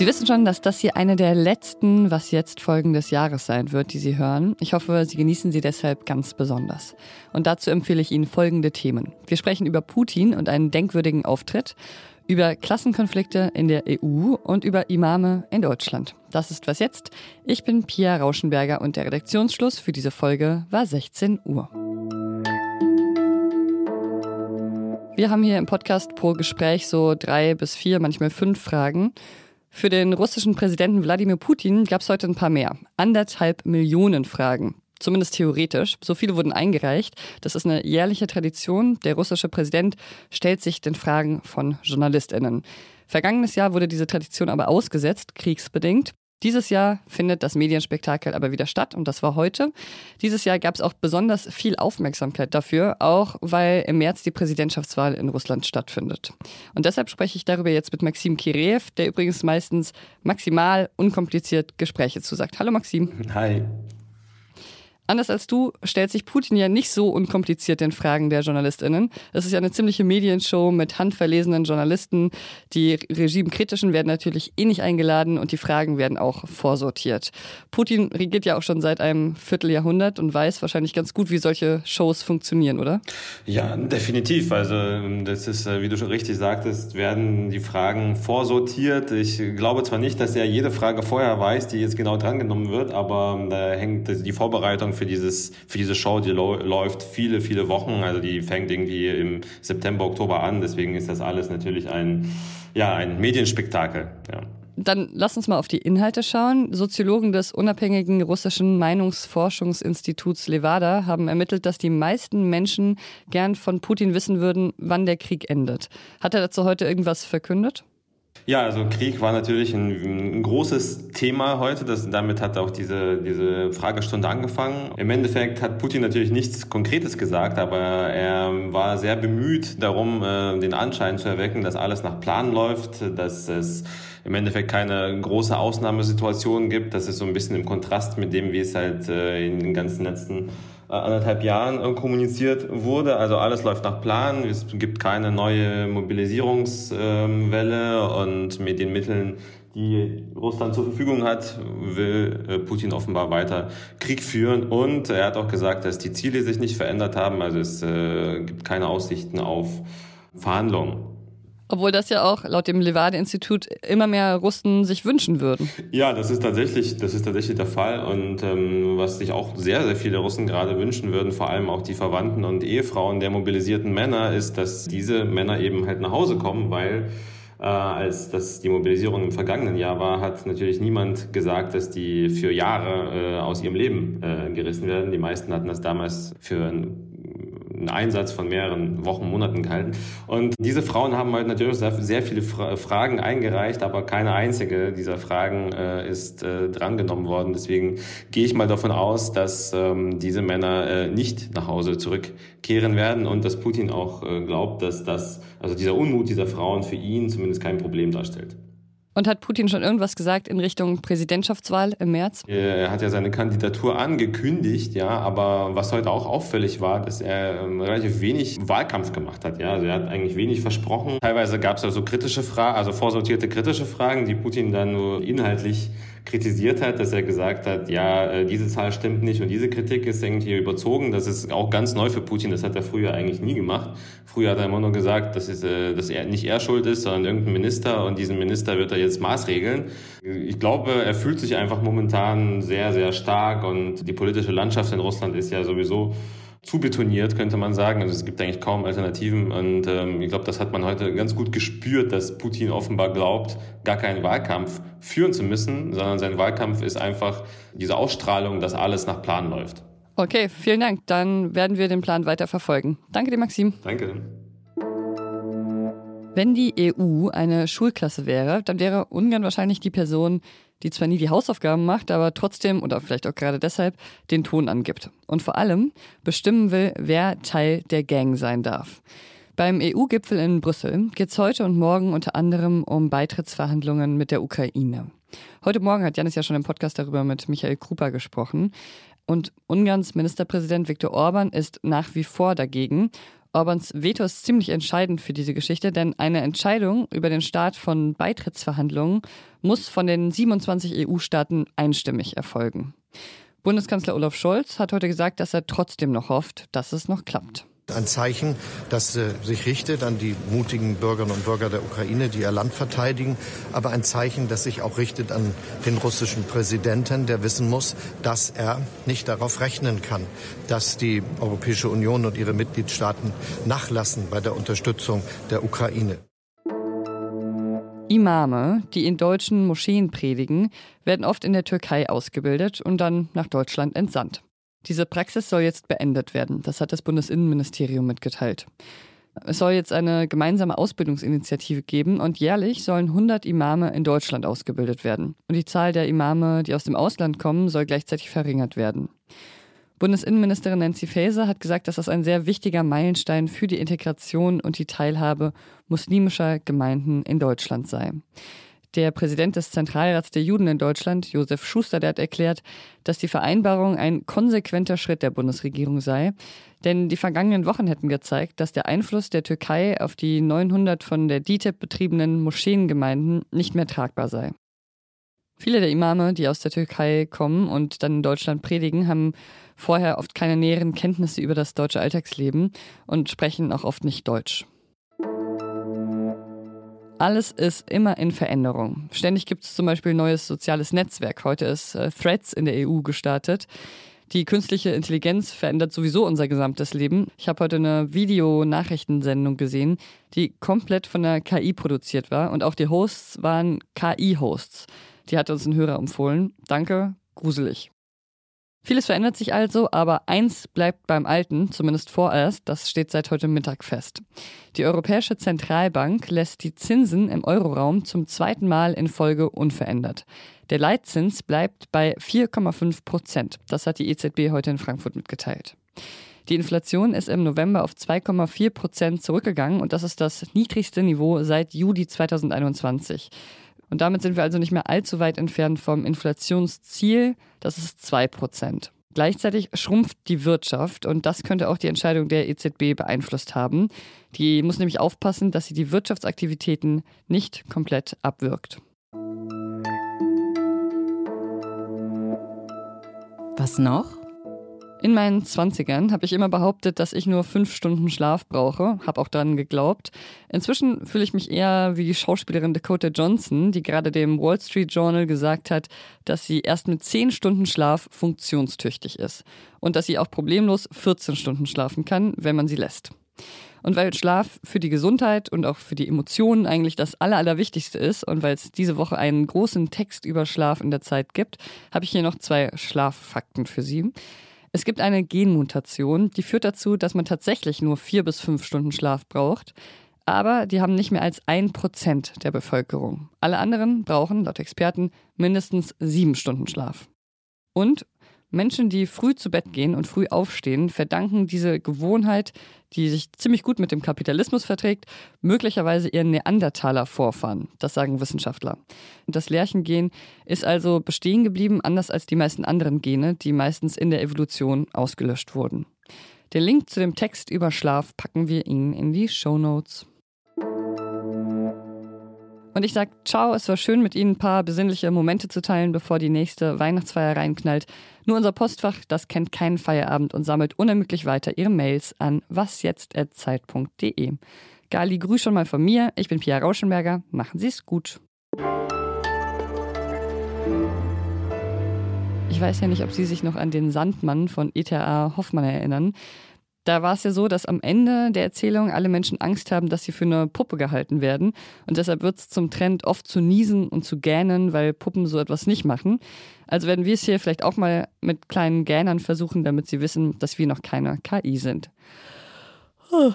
Sie wissen schon, dass das hier eine der letzten Was jetzt Folgen des Jahres sein wird, die Sie hören. Ich hoffe, Sie genießen sie deshalb ganz besonders. Und dazu empfehle ich Ihnen folgende Themen. Wir sprechen über Putin und einen denkwürdigen Auftritt, über Klassenkonflikte in der EU und über Imame in Deutschland. Das ist Was jetzt. Ich bin Pia Rauschenberger und der Redaktionsschluss für diese Folge war 16 Uhr. Wir haben hier im Podcast pro Gespräch so drei bis vier, manchmal fünf Fragen. Für den russischen Präsidenten Wladimir Putin gab es heute ein paar mehr. Anderthalb Millionen Fragen. Zumindest theoretisch. So viele wurden eingereicht. Das ist eine jährliche Tradition. Der russische Präsident stellt sich den Fragen von JournalistInnen. Vergangenes Jahr wurde diese Tradition aber ausgesetzt, kriegsbedingt. Dieses Jahr findet das Medienspektakel aber wieder statt und das war heute. Dieses Jahr gab es auch besonders viel Aufmerksamkeit dafür, auch weil im März die Präsidentschaftswahl in Russland stattfindet. Und deshalb spreche ich darüber jetzt mit Maxim Kireev, der übrigens meistens maximal unkompliziert Gespräche zusagt. Hallo Maxim. Hi. Anders als du stellt sich Putin ja nicht so unkompliziert den Fragen der JournalistInnen. Es ist ja eine ziemliche Medienshow mit handverlesenen Journalisten. Die regimekritischen werden natürlich eh nicht eingeladen und die Fragen werden auch vorsortiert. Putin regiert ja auch schon seit einem Vierteljahrhundert und weiß wahrscheinlich ganz gut, wie solche Shows funktionieren, oder? Ja, definitiv. Also das ist, äh, wie du schon richtig sagtest, werden die Fragen vorsortiert. Ich glaube zwar nicht, dass er jede Frage vorher weiß, die jetzt genau drangenommen wird, aber da hängt die Vorbereitung für dieses, für diese Show, die läuft viele, viele Wochen. Also die fängt irgendwie im September, Oktober an. Deswegen ist das alles natürlich ein, ja, ein Medienspektakel. Ja. Dann lass uns mal auf die Inhalte schauen. Soziologen des unabhängigen russischen Meinungsforschungsinstituts Levada haben ermittelt, dass die meisten Menschen gern von Putin wissen würden, wann der Krieg endet. Hat er dazu heute irgendwas verkündet? Ja, also Krieg war natürlich ein, ein, großes Thema heute. Das, damit hat auch diese, diese Fragestunde angefangen. Im Endeffekt hat Putin natürlich nichts Konkretes gesagt, aber er war sehr bemüht darum, äh, den Anschein zu erwecken, dass alles nach Plan läuft, dass es im Endeffekt keine große Ausnahmesituation gibt. Das ist so ein bisschen im Kontrast mit dem, wie es halt äh, in den ganzen letzten äh, anderthalb Jahren äh, kommuniziert wurde. Also alles läuft nach Plan. Es gibt keine neue Mobilisierungswelle und mit den Mitteln, die Russland zur Verfügung hat, will Putin offenbar weiter Krieg führen. Und er hat auch gesagt, dass die Ziele sich nicht verändert haben. Also es gibt keine Aussichten auf Verhandlungen. Obwohl das ja auch laut dem Levade-Institut immer mehr Russen sich wünschen würden. Ja, das ist tatsächlich, das ist tatsächlich der Fall. Und ähm, was sich auch sehr, sehr viele Russen gerade wünschen würden, vor allem auch die Verwandten und Ehefrauen der mobilisierten Männer, ist, dass diese Männer eben halt nach Hause kommen, weil äh, als das die Mobilisierung im vergangenen Jahr war, hat natürlich niemand gesagt, dass die für Jahre äh, aus ihrem Leben äh, gerissen werden. Die meisten hatten das damals für ein einen Einsatz von mehreren Wochen, Monaten gehalten. Und diese Frauen haben halt natürlich sehr viele Fragen eingereicht, aber keine einzige dieser Fragen äh, ist äh, drangenommen worden. Deswegen gehe ich mal davon aus, dass ähm, diese Männer äh, nicht nach Hause zurückkehren werden und dass Putin auch äh, glaubt, dass das, also dieser Unmut dieser Frauen für ihn zumindest kein Problem darstellt. Und hat Putin schon irgendwas gesagt in Richtung Präsidentschaftswahl im März? Er hat ja seine Kandidatur angekündigt, ja, aber was heute auch auffällig war, dass er ähm, relativ wenig Wahlkampf gemacht hat, ja. Also er hat eigentlich wenig versprochen. Teilweise gab es also kritische Fragen, also vorsortierte kritische Fragen, die Putin dann nur inhaltlich kritisiert hat, dass er gesagt hat, ja, äh, diese Zahl stimmt nicht und diese Kritik ist irgendwie überzogen. Das ist auch ganz neu für Putin. Das hat er früher eigentlich nie gemacht. Früher hat er immer nur gesagt, dass, es, äh, dass er nicht er schuld ist, sondern irgendein Minister und diesen Minister wird er jetzt maßregeln. Ich glaube, er fühlt sich einfach momentan sehr, sehr stark und die politische Landschaft in Russland ist ja sowieso zu betoniert, könnte man sagen. Also es gibt eigentlich kaum Alternativen. Und ähm, ich glaube, das hat man heute ganz gut gespürt, dass Putin offenbar glaubt, gar keinen Wahlkampf führen zu müssen, sondern sein Wahlkampf ist einfach diese Ausstrahlung, dass alles nach Plan läuft. Okay, vielen Dank. Dann werden wir den Plan weiter verfolgen. Danke dir, Maxim. Danke. Wenn die EU eine Schulklasse wäre, dann wäre Ungarn wahrscheinlich die Person, die zwar nie die Hausaufgaben macht, aber trotzdem oder vielleicht auch gerade deshalb den Ton angibt. Und vor allem bestimmen will, wer Teil der Gang sein darf. Beim EU-Gipfel in Brüssel geht es heute und morgen unter anderem um Beitrittsverhandlungen mit der Ukraine. Heute Morgen hat Janis ja schon im Podcast darüber mit Michael Krupa gesprochen. Und Ungarns Ministerpräsident Viktor Orban ist nach wie vor dagegen Orbans Veto ist ziemlich entscheidend für diese Geschichte, denn eine Entscheidung über den Start von Beitrittsverhandlungen muss von den 27 EU-Staaten einstimmig erfolgen. Bundeskanzler Olaf Scholz hat heute gesagt, dass er trotzdem noch hofft, dass es noch klappt. Ein Zeichen, das äh, sich richtet an die mutigen Bürgerinnen und Bürger der Ukraine, die ihr Land verteidigen, aber ein Zeichen, das sich auch richtet an den russischen Präsidenten, der wissen muss, dass er nicht darauf rechnen kann, dass die Europäische Union und ihre Mitgliedstaaten nachlassen bei der Unterstützung der Ukraine. Imame, die in deutschen Moscheen predigen, werden oft in der Türkei ausgebildet und dann nach Deutschland entsandt. Diese Praxis soll jetzt beendet werden. Das hat das Bundesinnenministerium mitgeteilt. Es soll jetzt eine gemeinsame Ausbildungsinitiative geben und jährlich sollen 100 Imame in Deutschland ausgebildet werden. Und die Zahl der Imame, die aus dem Ausland kommen, soll gleichzeitig verringert werden. Bundesinnenministerin Nancy Faeser hat gesagt, dass das ein sehr wichtiger Meilenstein für die Integration und die Teilhabe muslimischer Gemeinden in Deutschland sei. Der Präsident des Zentralrats der Juden in Deutschland, Josef Schuster, der hat erklärt, dass die Vereinbarung ein konsequenter Schritt der Bundesregierung sei. Denn die vergangenen Wochen hätten gezeigt, dass der Einfluss der Türkei auf die 900 von der DITIB betriebenen Moscheengemeinden nicht mehr tragbar sei. Viele der Imame, die aus der Türkei kommen und dann in Deutschland predigen, haben vorher oft keine näheren Kenntnisse über das deutsche Alltagsleben und sprechen auch oft nicht Deutsch. Alles ist immer in Veränderung. Ständig gibt es zum Beispiel ein neues soziales Netzwerk. Heute ist äh, Threads in der EU gestartet. Die künstliche Intelligenz verändert sowieso unser gesamtes Leben. Ich habe heute eine Videonachrichtensendung gesehen, die komplett von der KI produziert war und auch die Hosts waren KI-Hosts. Die hat uns ein Hörer empfohlen. Danke, gruselig. Vieles verändert sich also, aber eins bleibt beim Alten, zumindest vorerst, das steht seit heute Mittag fest. Die Europäische Zentralbank lässt die Zinsen im Euroraum zum zweiten Mal in Folge unverändert. Der Leitzins bleibt bei 4,5 Prozent. Das hat die EZB heute in Frankfurt mitgeteilt. Die Inflation ist im November auf 2,4 Prozent zurückgegangen und das ist das niedrigste Niveau seit Juli 2021. Und damit sind wir also nicht mehr allzu weit entfernt vom Inflationsziel, das ist 2 Prozent. Gleichzeitig schrumpft die Wirtschaft und das könnte auch die Entscheidung der EZB beeinflusst haben. Die muss nämlich aufpassen, dass sie die Wirtschaftsaktivitäten nicht komplett abwirkt. Was noch? In meinen Zwanzigern habe ich immer behauptet, dass ich nur fünf Stunden Schlaf brauche, habe auch daran geglaubt. Inzwischen fühle ich mich eher wie die Schauspielerin Dakota Johnson, die gerade dem Wall Street Journal gesagt hat, dass sie erst mit zehn Stunden Schlaf funktionstüchtig ist und dass sie auch problemlos 14 Stunden schlafen kann, wenn man sie lässt. Und weil Schlaf für die Gesundheit und auch für die Emotionen eigentlich das Aller, Allerwichtigste ist und weil es diese Woche einen großen Text über Schlaf in der Zeit gibt, habe ich hier noch zwei Schlaffakten für Sie. Es gibt eine Genmutation, die führt dazu, dass man tatsächlich nur vier bis fünf Stunden Schlaf braucht. Aber die haben nicht mehr als ein Prozent der Bevölkerung. Alle anderen brauchen, laut Experten, mindestens sieben Stunden Schlaf. Und Menschen, die früh zu Bett gehen und früh aufstehen, verdanken diese Gewohnheit, die sich ziemlich gut mit dem Kapitalismus verträgt, möglicherweise ihren Neandertaler-Vorfahren. Das sagen Wissenschaftler. Das Lerchengen ist also bestehen geblieben, anders als die meisten anderen Gene, die meistens in der Evolution ausgelöscht wurden. Den Link zu dem Text über Schlaf packen wir Ihnen in die Show Notes. Und ich sage ciao, es war schön mit Ihnen ein paar besinnliche Momente zu teilen, bevor die nächste Weihnachtsfeier reinknallt. Nur unser Postfach, das kennt keinen Feierabend und sammelt unermüdlich weiter Ihre Mails an wasjetzt.zeit.de. Gali, grüß schon mal von mir. Ich bin Pia Rauschenberger. Machen Sie es gut. Ich weiß ja nicht, ob Sie sich noch an den Sandmann von ETA Hoffmann erinnern. Da war es ja so, dass am Ende der Erzählung alle Menschen Angst haben, dass sie für eine Puppe gehalten werden. Und deshalb wird es zum Trend, oft zu niesen und zu gähnen, weil Puppen so etwas nicht machen. Also werden wir es hier vielleicht auch mal mit kleinen Gähnern versuchen, damit sie wissen, dass wir noch keine KI sind. Oh.